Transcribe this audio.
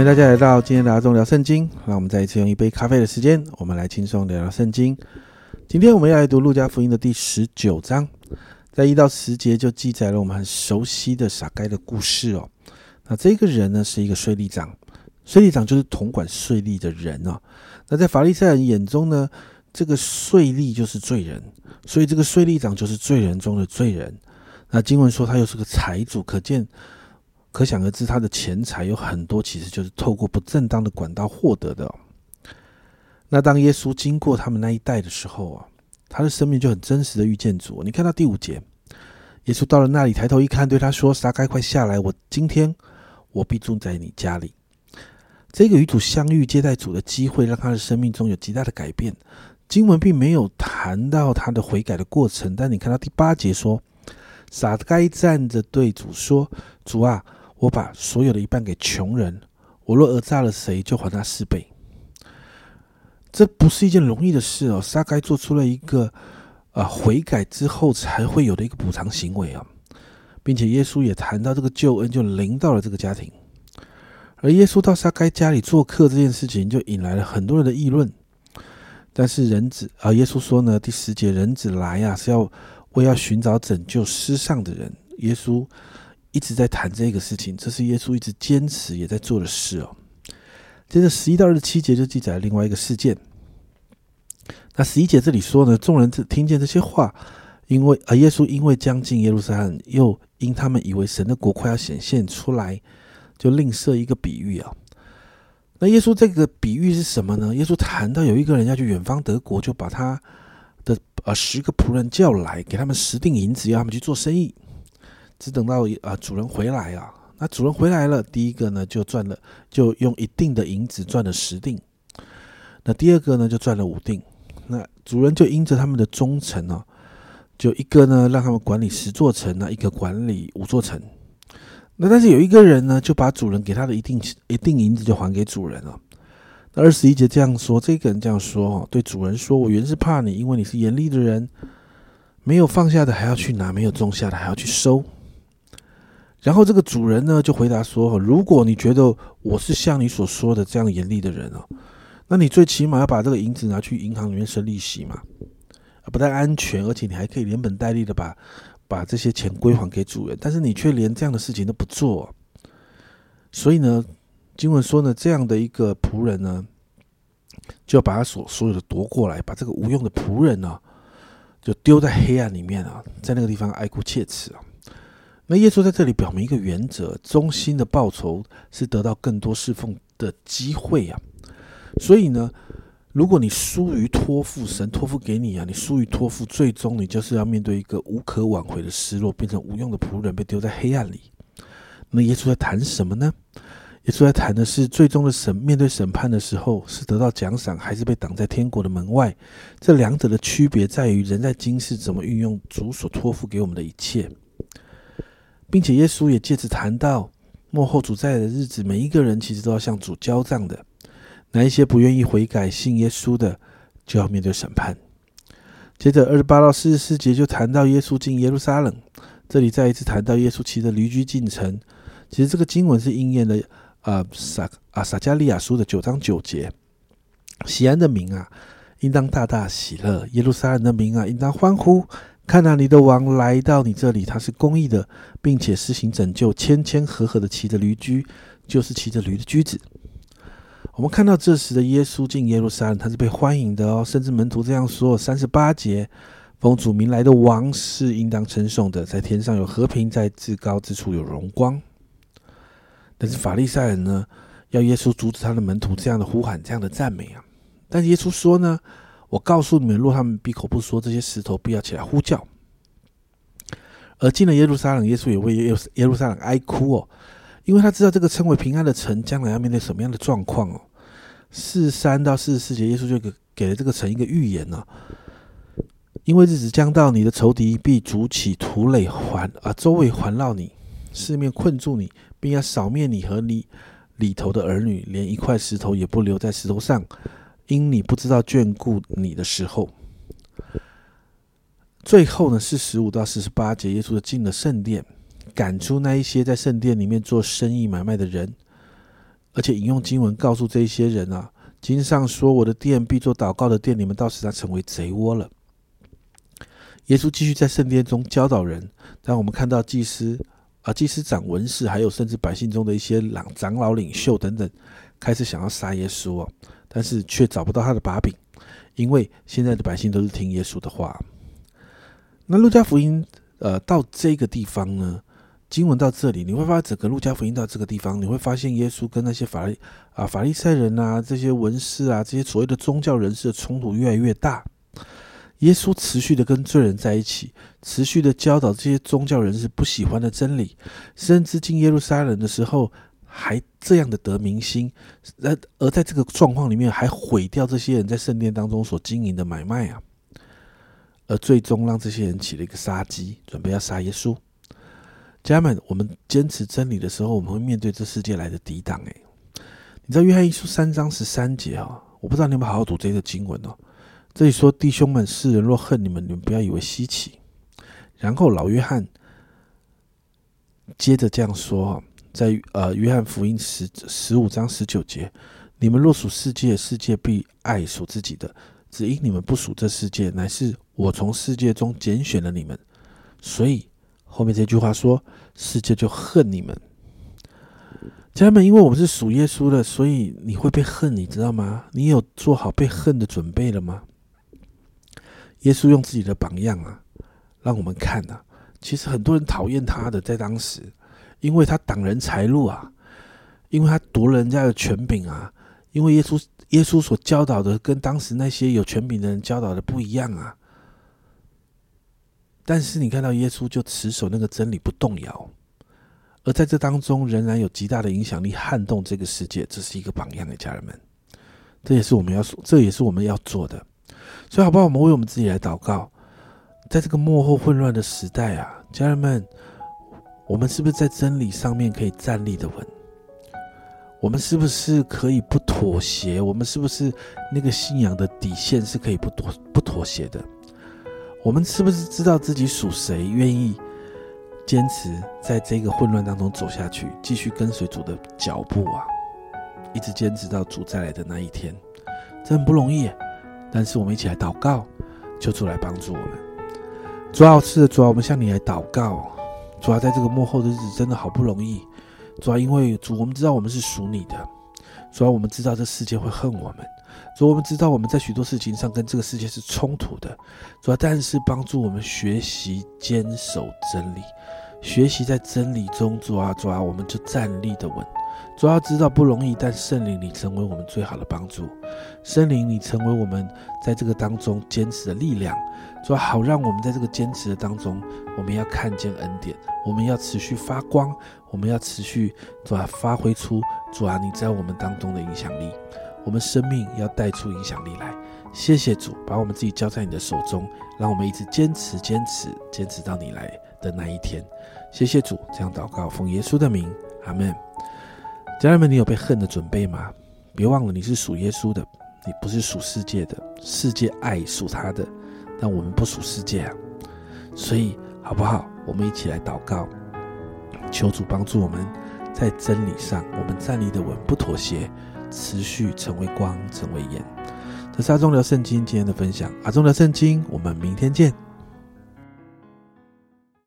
欢迎大家来到今天的阿忠聊圣经。让我们再一次用一杯咖啡的时间，我们来轻松聊聊圣经。今天我们要来读路加福音的第十九章，在一到十节就记载了我们很熟悉的傻该的故事哦。那这个人呢是一个税吏长，税吏长就是统管税吏的人哦。那在法利赛人眼中呢，这个税吏就是罪人，所以这个税吏长就是罪人中的罪人。那经文说他又是个财主，可见。可想而知，他的钱财有很多，其实就是透过不正当的管道获得的。那当耶稣经过他们那一代的时候啊，他的生命就很真实的遇见主。你看到第五节，耶稣到了那里，抬头一看，对他说：“撒该，快下来！我今天我必住在你家里。”这个与主相遇、接待主的机会，让他的生命中有极大的改变。经文并没有谈到他的悔改的过程，但你看到第八节说：“撒该站着对主说：‘主啊！’”我把所有的一半给穷人，我若讹诈了谁，就还他四倍。这不是一件容易的事哦。撒该做出了一个啊悔改之后才会有的一个补偿行为啊，并且耶稣也谈到这个救恩就临到了这个家庭。而耶稣到撒该家里做客这件事情，就引来了很多人的议论。但是人子啊，耶稣说呢，第十节人子来呀，是要为要寻找拯救失丧的人。耶稣。一直在谈这个事情，这是耶稣一直坚持也在做的事哦。接着十一到二十七节就记载了另外一个事件。那十一节这里说呢，众人只听见这些话，因为啊，耶稣因为将近耶路撒冷，又因他们以为神的国快要显现出来，就另设一个比喻啊。那耶稣这个比喻是什么呢？耶稣谈到有一个人要去远方德国，就把他的呃十个仆人叫来，给他们十锭银子，要他们去做生意。只等到啊主人回来啊，那主人回来了，第一个呢就赚了，就用一定的银子赚了十锭，那第二个呢就赚了五锭，那主人就因着他们的忠诚呢，就一个呢让他们管理十座城，那一个管理五座城，那但是有一个人呢就把主人给他的一定一定银子就还给主人了。那二十一节这样说，这个人这样说哦对主人说：“我原是怕你，因为你是严厉的人，没有放下的还要去拿，没有种下的还要去收。”然后这个主人呢就回答说：“如果你觉得我是像你所说的这样严厉的人哦，那你最起码要把这个银子拿去银行里面生利息嘛，不但安全，而且你还可以连本带利的把把这些钱归还给主人。但是你却连这样的事情都不做，所以呢，经文说呢，这样的一个仆人呢，就要把他所所有的夺过来，把这个无用的仆人呢，就丢在黑暗里面啊，在那个地方哀哭切齿啊。”那耶稣在这里表明一个原则：忠心的报酬是得到更多侍奉的机会啊。所以呢，如果你疏于托付神托付给你啊，你疏于托付，最终你就是要面对一个无可挽回的失落，变成无用的仆人，被丢在黑暗里。那耶稣在谈什么呢？耶稣在谈的是最终的审，面对审判的时候，是得到奖赏，还是被挡在天国的门外？这两者的区别在于，人在今世怎么运用主所托付给我们的一切。并且耶稣也借此谈到幕后主在的日子，每一个人其实都要向主交账的。那一些不愿意悔改信耶稣的，就要面对审判。接着二十八到四十四节就谈到耶稣进耶路撒冷，这里再一次谈到耶稣骑着驴驹进城。其实这个经文是应验了啊撒啊撒加利亚书的九章九节：喜安的名啊，应当大大喜乐；耶路撒冷的名啊，应当欢呼。看到你的王来到你这里，他是公义的，并且施行拯救，谦谦和和的骑着驴驹，就是骑着驴的驹子。我们看到这时的耶稣进耶路撒冷，他是被欢迎的哦，甚至门徒这样说：三十八节，奉主名来的王是应当称颂的，在天上有和平，在至高之处有荣光。但是法利赛人呢，要耶稣阻止他的门徒这样的呼喊，这样的赞美啊。但耶稣说呢？我告诉你们，若他们闭口不说，这些石头必要起来呼叫。而进了耶路撒冷，耶稣也为耶耶路撒冷哀哭哦，因为他知道这个称为平安的城将来要面对什么样的状况哦。四三到四十四节，耶稣就给给了这个城一个预言呢，因为日子将到，你的仇敌必筑起土垒环啊，周围环绕你，四面困住你，并要扫灭你和你里头的儿女，连一块石头也不留在石头上。因你不知道眷顾你的时候，最后呢是十五到四十八节，耶稣就进了圣殿，赶出那一些在圣殿里面做生意买卖的人。而且引用经文告诉这一些人啊，经上说：“我的殿必做祷告的殿，你们到时他成为贼窝了。”耶稣继续在圣殿中教导人，当我们看到祭司啊、祭司长、文士，还有甚至百姓中的一些长长老、领袖等等，开始想要杀耶稣哦，但是却找不到他的把柄，因为现在的百姓都是听耶稣的话。那路加福音呃到这个地方呢，经文到这里，你会发现整个路加福音到这个地方，你会发现耶稣跟那些法利啊法利赛人啊这些文士啊这些所谓的宗教人士的冲突越来越大。耶稣持续的跟罪人在一起，持续的教导这些宗教人士不喜欢的真理，甚至进耶路撒冷的时候还这样的得民心，而而在这个状况里面还毁掉这些人在圣殿当中所经营的买卖啊，而最终让这些人起了一个杀机，准备要杀耶稣。家人们，我们坚持真理的时候，我们会面对这世界来的抵挡。诶，你知道约翰一书三章十三节啊？我不知道你有没有好好读这个经文哦。这里说：“弟兄们，世人若恨你们，你们不要以为稀奇。”然后老约翰接着这样说：“在呃约翰福音十十五章十九节，你们若属世界，世界必爱属自己的；只因你们不属这世界，乃是我从世界中拣选了你们。所以后面这句话说，世界就恨你们。家人们，因为我们是属耶稣的，所以你会被恨，你知道吗？你有做好被恨的准备了吗？”耶稣用自己的榜样啊，让我们看呐。其实很多人讨厌他的，在当时，因为他挡人财路啊，因为他夺了人家的权柄啊，因为耶稣耶稣所教导的跟当时那些有权柄的人教导的不一样啊。但是你看到耶稣就持守那个真理不动摇，而在这当中仍然有极大的影响力撼动这个世界，这是一个榜样的家人们，这也是我们要这也是我们要做的。所以，好不好？我们为我们自己来祷告，在这个幕后混乱的时代啊，家人们，我们是不是在真理上面可以站立的稳？我们是不是可以不妥协？我们是不是那个信仰的底线是可以不妥不妥协的？我们是不是知道自己属谁，愿意坚持在这个混乱当中走下去，继续跟随主的脚步啊，一直坚持到主再来的那一天？这很不容易。但是我们一起来祷告，求主来帮助我们。主要是主要我们向你来祷告。主要在这个幕后的日子真的好不容易。主要因为主，我们知道我们是属你的。主要我们知道这世界会恨我们。主，我们知道我们在许多事情上跟这个世界是冲突的。主要但是帮助我们学习坚守真理，学习在真理中。主啊，主啊，我们就站立的稳。主要知道不容易，但圣灵你成为我们最好的帮助。圣灵你成为我们在这个当中坚持的力量。主要好让我们在这个坚持的当中，我们要看见恩典，我们要持续发光，我们要持续主要发挥出主啊你在我们当中的影响力。我们生命要带出影响力来。谢谢主，把我们自己交在你的手中，让我们一直坚持、坚持、坚持到你来的那一天。谢谢主，这样祷告，奉耶稣的名，阿门。家人们，你有被恨的准备吗？别忘了，你是属耶稣的，你不是属世界的。世界爱属他的，但我们不属世界啊。所以，好不好？我们一起来祷告，求主帮助我们，在真理上，我们站立的稳，不妥协，持续成为光，成为盐。这是阿忠聊圣经今天的分享，阿忠聊圣经，我们明天见。